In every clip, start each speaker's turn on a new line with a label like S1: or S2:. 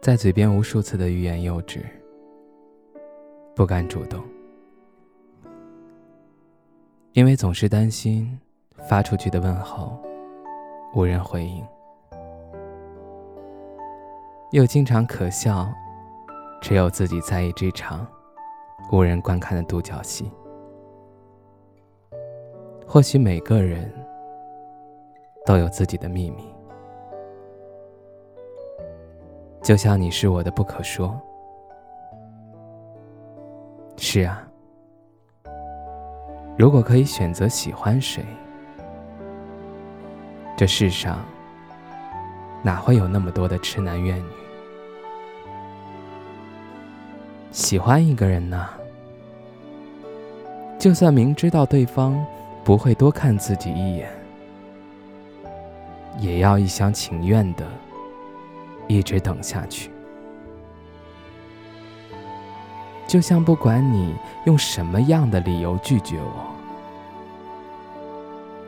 S1: 在嘴边无数次的欲言又止，不敢主动，因为总是担心发出去的问候无人回应，又经常可笑，只有自己在意这场无人观看的独角戏。或许每个人都有自己的秘密。就像你是我的不可说。是啊，如果可以选择喜欢谁，这世上哪会有那么多的痴男怨女？喜欢一个人呢，就算明知道对方不会多看自己一眼，也要一厢情愿的。一直等下去，就像不管你用什么样的理由拒绝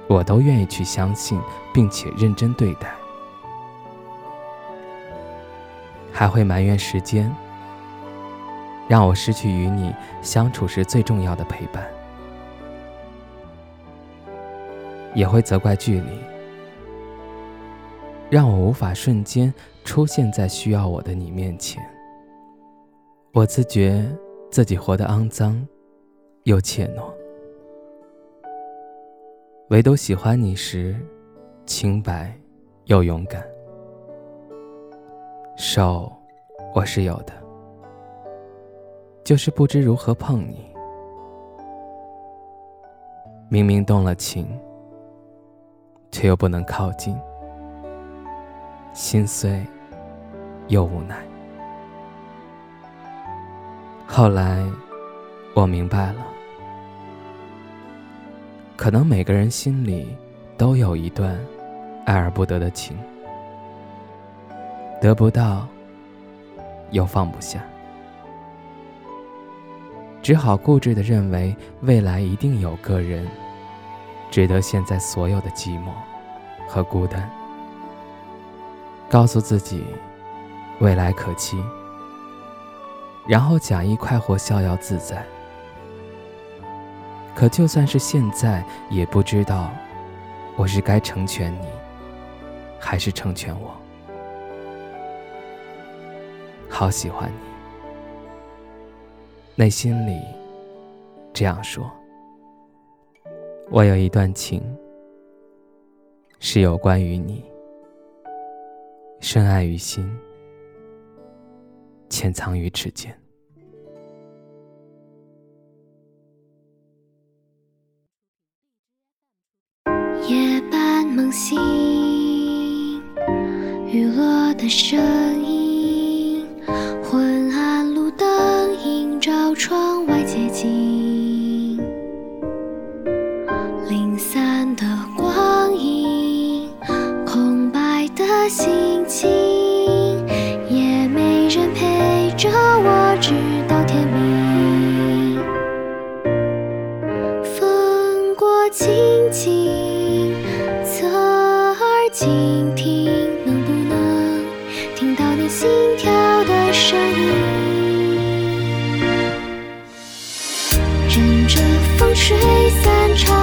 S1: 我，我都愿意去相信，并且认真对待，还会埋怨时间让我失去与你相处时最重要的陪伴，也会责怪距离。让我无法瞬间出现在需要我的你面前。我自觉自己活得肮脏，又怯懦，唯独喜欢你时，清白又勇敢。手我是有的，就是不知如何碰你。明明动了情，却又不能靠近。心碎，又无奈。后来，我明白了，可能每个人心里都有一段爱而不得的情，得不到，又放不下，只好固执的认为未来一定有个人，值得现在所有的寂寞和孤单。告诉自己，未来可期，然后假意快活、逍遥自在。可就算是现在，也不知道我是该成全你，还是成全我。好喜欢你，内心里这样说。我有一段情，是有关于你。深爱于心，潜藏于指尖。
S2: 夜半梦醒，雨落的声音，昏暗路灯映照窗外街景，倾听，能不能听到你心跳的声音？任着风吹散。